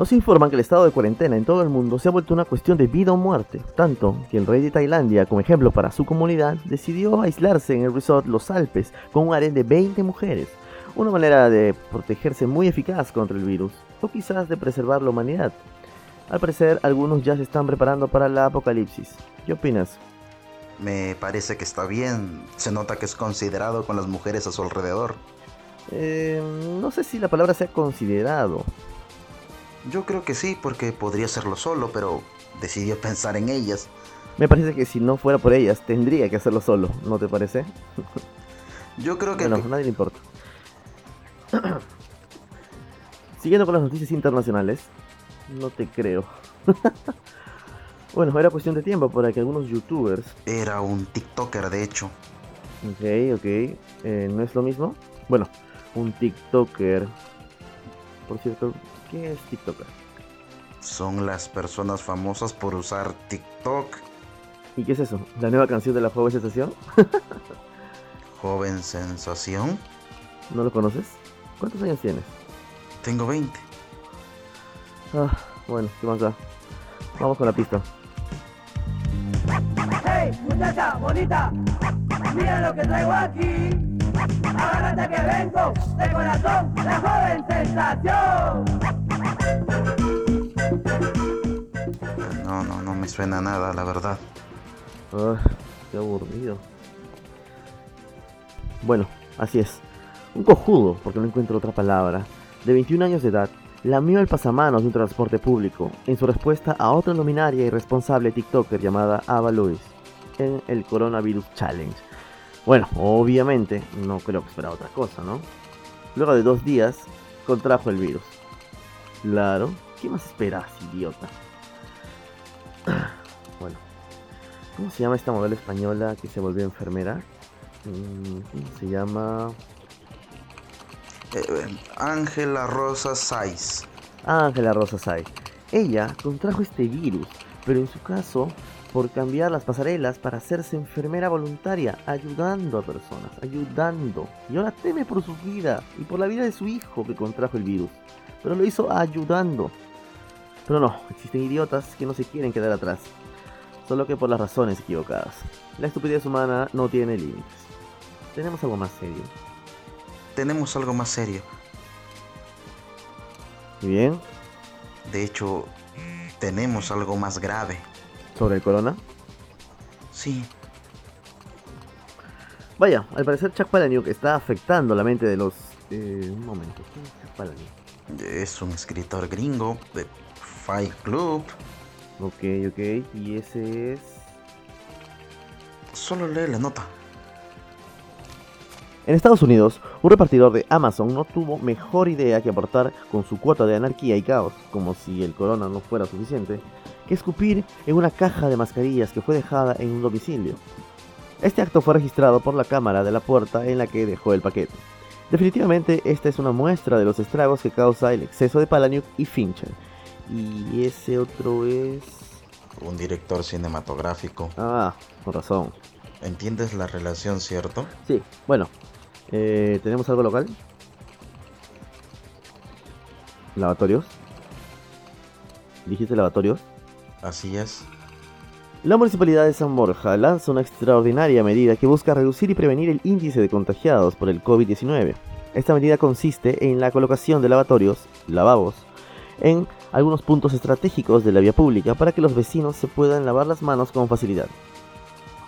Nos informan que el estado de cuarentena en todo el mundo se ha vuelto una cuestión de vida o muerte, tanto que el rey de Tailandia, como ejemplo para su comunidad, decidió aislarse en el resort Los Alpes con un harén de 20 mujeres, una manera de protegerse muy eficaz contra el virus, o quizás de preservar la humanidad. Al parecer, algunos ya se están preparando para la apocalipsis. ¿Qué opinas? Me parece que está bien, se nota que es considerado con las mujeres a su alrededor. Eh, no sé si la palabra sea considerado. Yo creo que sí, porque podría hacerlo solo, pero decidió pensar en ellas. Me parece que si no fuera por ellas, tendría que hacerlo solo, ¿no te parece? Yo creo que... Bueno, a nadie le importa. Siguiendo con las noticias internacionales, no te creo. bueno, era cuestión de tiempo para que algunos youtubers... Era un TikToker, de hecho. Ok, ok. Eh, ¿No es lo mismo? Bueno, un TikToker. Por cierto, ¿qué es TikToker? Son las personas famosas por usar TikTok. ¿Y qué es eso? ¿La nueva canción de la joven sensación? ¿Joven sensación? ¿No lo conoces? ¿Cuántos años tienes? Tengo 20. Ah, bueno, ¿qué más da? Vamos con la pista. Hey, muchacha bonita, mira lo que traigo aquí. Agárrate que vengo de corazón, la joven sensación. No, no, no me suena nada, la verdad. Ah, qué aburrido. Bueno, así es. Un cojudo, porque no encuentro otra palabra, de 21 años de edad, lamió el pasamanos de un transporte público en su respuesta a otra luminaria y responsable TikToker llamada Ava Lewis en el Coronavirus Challenge. Bueno, obviamente, no creo que esperara otra cosa, ¿no? Luego de dos días, contrajo el virus. Claro, ¿qué más esperas, idiota? Bueno, ¿cómo se llama esta modelo española que se volvió enfermera? Mm, ¿Cómo se llama? Eh, Ángela Rosa Saiz. Ángela Rosa Saiz. Ella contrajo este virus, pero en su caso por cambiar las pasarelas para hacerse enfermera voluntaria, ayudando a personas, ayudando. Y ahora teme por su vida y por la vida de su hijo que contrajo el virus. Pero lo hizo ayudando. Pero no, existen idiotas que no se quieren quedar atrás. Solo que por las razones equivocadas. La estupidez humana no tiene límites. Tenemos algo más serio. Tenemos algo más serio. ¿Y bien? De hecho, tenemos algo más grave. ¿Sobre el corona? Sí. Vaya, al parecer Chuck Palahniuk está afectando la mente de los... Eh, un momento, ¿quién es Chuck Palahniuk? Es un escritor gringo Fight Club. Ok, ok, y ese es... Solo lee la nota. En Estados Unidos, un repartidor de Amazon no tuvo mejor idea que aportar con su cuota de anarquía y caos, como si el corona no fuera suficiente, que escupir en una caja de mascarillas que fue dejada en un domicilio. Este acto fue registrado por la cámara de la puerta en la que dejó el paquete. Definitivamente esta es una muestra de los estragos que causa el exceso de Palahniuk y Fincher. Y ese otro es... Un director cinematográfico. Ah, con razón. ¿Entiendes la relación, cierto? Sí, bueno. Eh, ¿Tenemos algo local? ¿Lavatorios? ¿Dijiste lavatorios? Así es. La Municipalidad de San Borja lanza una extraordinaria medida que busca reducir y prevenir el índice de contagiados por el COVID-19. Esta medida consiste en la colocación de lavatorios, lavabos, en algunos puntos estratégicos de la vía pública para que los vecinos se puedan lavar las manos con facilidad.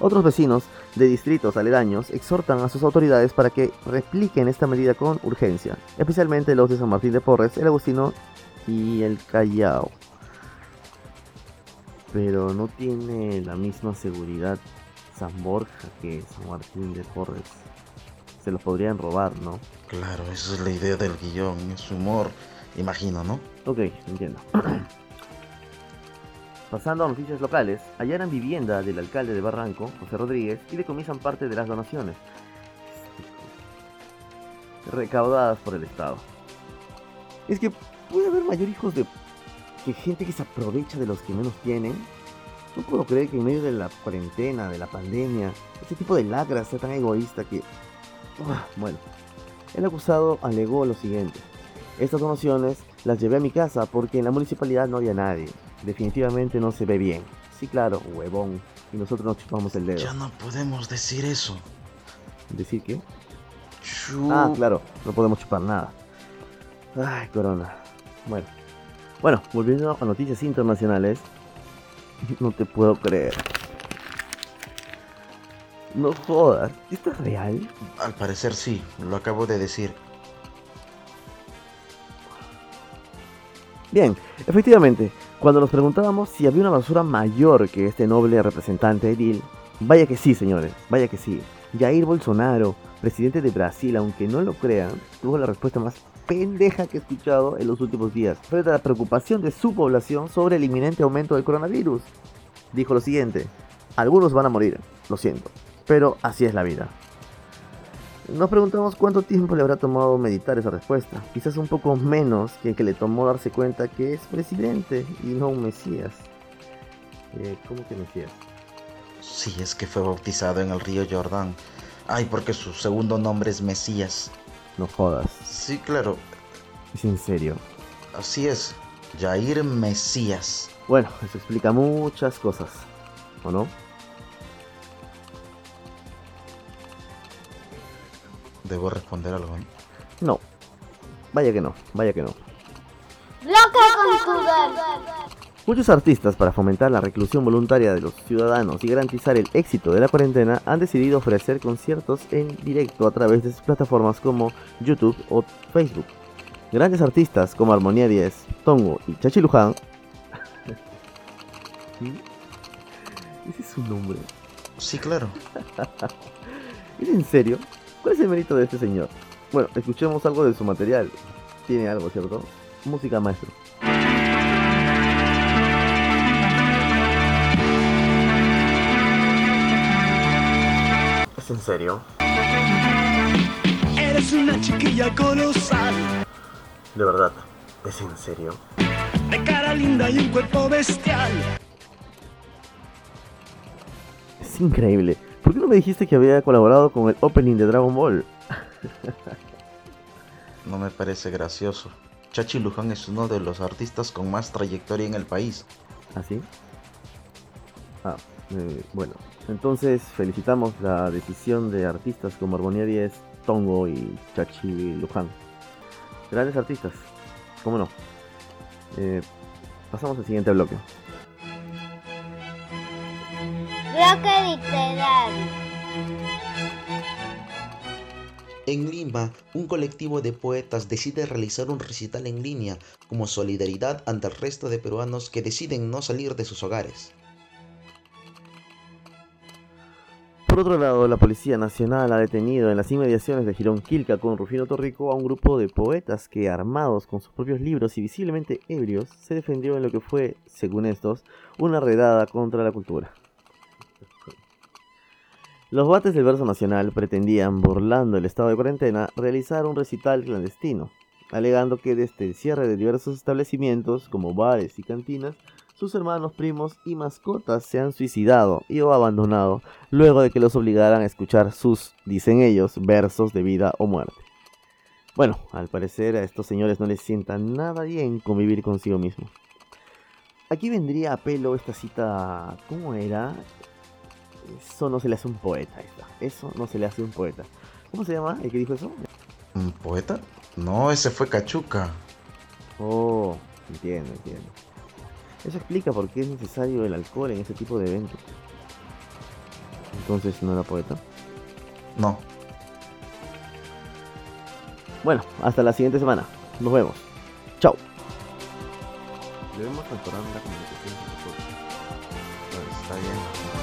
Otros vecinos de distritos aledaños exhortan a sus autoridades para que repliquen esta medida con urgencia, especialmente los de San Martín de Porres, el Agustino y el Callao. Pero no tiene la misma seguridad San Borja que San Martín de Porres. Se los podrían robar, ¿no? Claro, esa es la idea del guion, es humor, imagino, ¿no? Ok, entiendo. Pasando a noticias locales, hallaran vivienda del alcalde de Barranco, José Rodríguez, y decomisan parte de las donaciones recaudadas por el Estado. Es que puede haber mayor hijos de que gente que se aprovecha de los que menos tienen. No puedo creer que en medio de la cuarentena, de la pandemia, este tipo de lacras sea tan egoísta que... Uf, bueno, el acusado alegó lo siguiente. Estas donaciones las llevé a mi casa porque en la municipalidad no había nadie. Definitivamente no se ve bien. Sí, claro, huevón. Y nosotros nos chupamos el dedo. Ya no podemos decir eso. ¿Decir qué? Chu- Ah, claro, no podemos chupar nada. Ay, corona. Bueno. Bueno, volviendo a noticias internacionales. No te puedo creer. No jodas, ¿esto es real? Al parecer sí, lo acabo de decir. Bien, efectivamente, cuando nos preguntábamos si había una basura mayor que este noble representante edil, vaya que sí, señores, vaya que sí. Jair Bolsonaro, presidente de Brasil, aunque no lo crean, tuvo la respuesta más pendeja que he escuchado en los últimos días, frente a la preocupación de su población sobre el inminente aumento del coronavirus. Dijo lo siguiente, algunos van a morir, lo siento, pero así es la vida. Nos preguntamos cuánto tiempo le habrá tomado meditar esa respuesta. Quizás un poco menos que el que le tomó darse cuenta que es presidente y no un mesías. Eh, ¿Cómo que mesías? Sí, es que fue bautizado en el río Jordán. Ay, porque su segundo nombre es Mesías. No jodas. Sí, claro, Es en serio. así es. Jair Mesías. Bueno, eso explica muchas cosas. ¿O no? Debo responder algo, ¿no? No. Vaya que no, vaya que no. Loca con tu Muchos artistas, para fomentar la reclusión voluntaria de los ciudadanos y garantizar el éxito de la cuarentena, han decidido ofrecer conciertos en directo a través de sus plataformas como YouTube o Facebook. Grandes artistas como Armonía 10, Tongo y Chachi Luján. ¿Sí? Ese es su nombre. Sí, claro. ¿Es en serio? ¿Cuál es el mérito de este señor? Bueno, escuchemos algo de su material. Tiene algo, ¿cierto? Música maestro. ¿Es en serio? Eres una chiquilla colosal, De verdad. ¿Es en serio? de cara linda y un cuerpo bestial. Es increíble. ¿Por qué no me dijiste que había colaborado con el opening de Dragon Ball? No me parece gracioso. Chachi Luján es uno de los artistas con más trayectoria en el país. ¿Así? Ah, eh, bueno. Entonces felicitamos la decisión de artistas como Armonía 10, Tongo y Chachi Luján. Grandes artistas, ¿cómo no? Eh, pasamos al siguiente bloque. Bloque literario. En Lima, un colectivo de poetas decide realizar un recital en línea como solidaridad ante el resto de peruanos que deciden no salir de sus hogares. Por otro lado, la Policía Nacional ha detenido en las inmediaciones de Girón Quilca con Rufino Torrico a un grupo de poetas que, armados con sus propios libros y visiblemente ebrios, se defendió en lo que fue, según estos, una redada contra la cultura. Los bates del verso nacional pretendían, burlando el estado de cuarentena, realizar un recital clandestino, alegando que desde el cierre de diversos establecimientos, como bares y cantinas, sus hermanos, primos y mascotas se han suicidado y o abandonado luego de que los obligaran a escuchar sus, dicen ellos, versos de vida o muerte. Bueno, al parecer a estos señores no les sienta nada bien convivir consigo mismos. Aquí vendría a pelo esta cita, ¿cómo era? Eso no se le hace un poeta, está. Eso no se le hace un poeta. ¿Cómo se llama el que dijo eso? ¿Un poeta? No, ese fue Cachuca. Oh, entiendo, entiendo. Eso explica por qué es necesario el alcohol en ese tipo de eventos. Entonces, ¿no era poeta? No, Bueno, hasta la siguiente semana. Nos vemos. Chao. Debemos mejorar la comunicación con nosotros. está bien.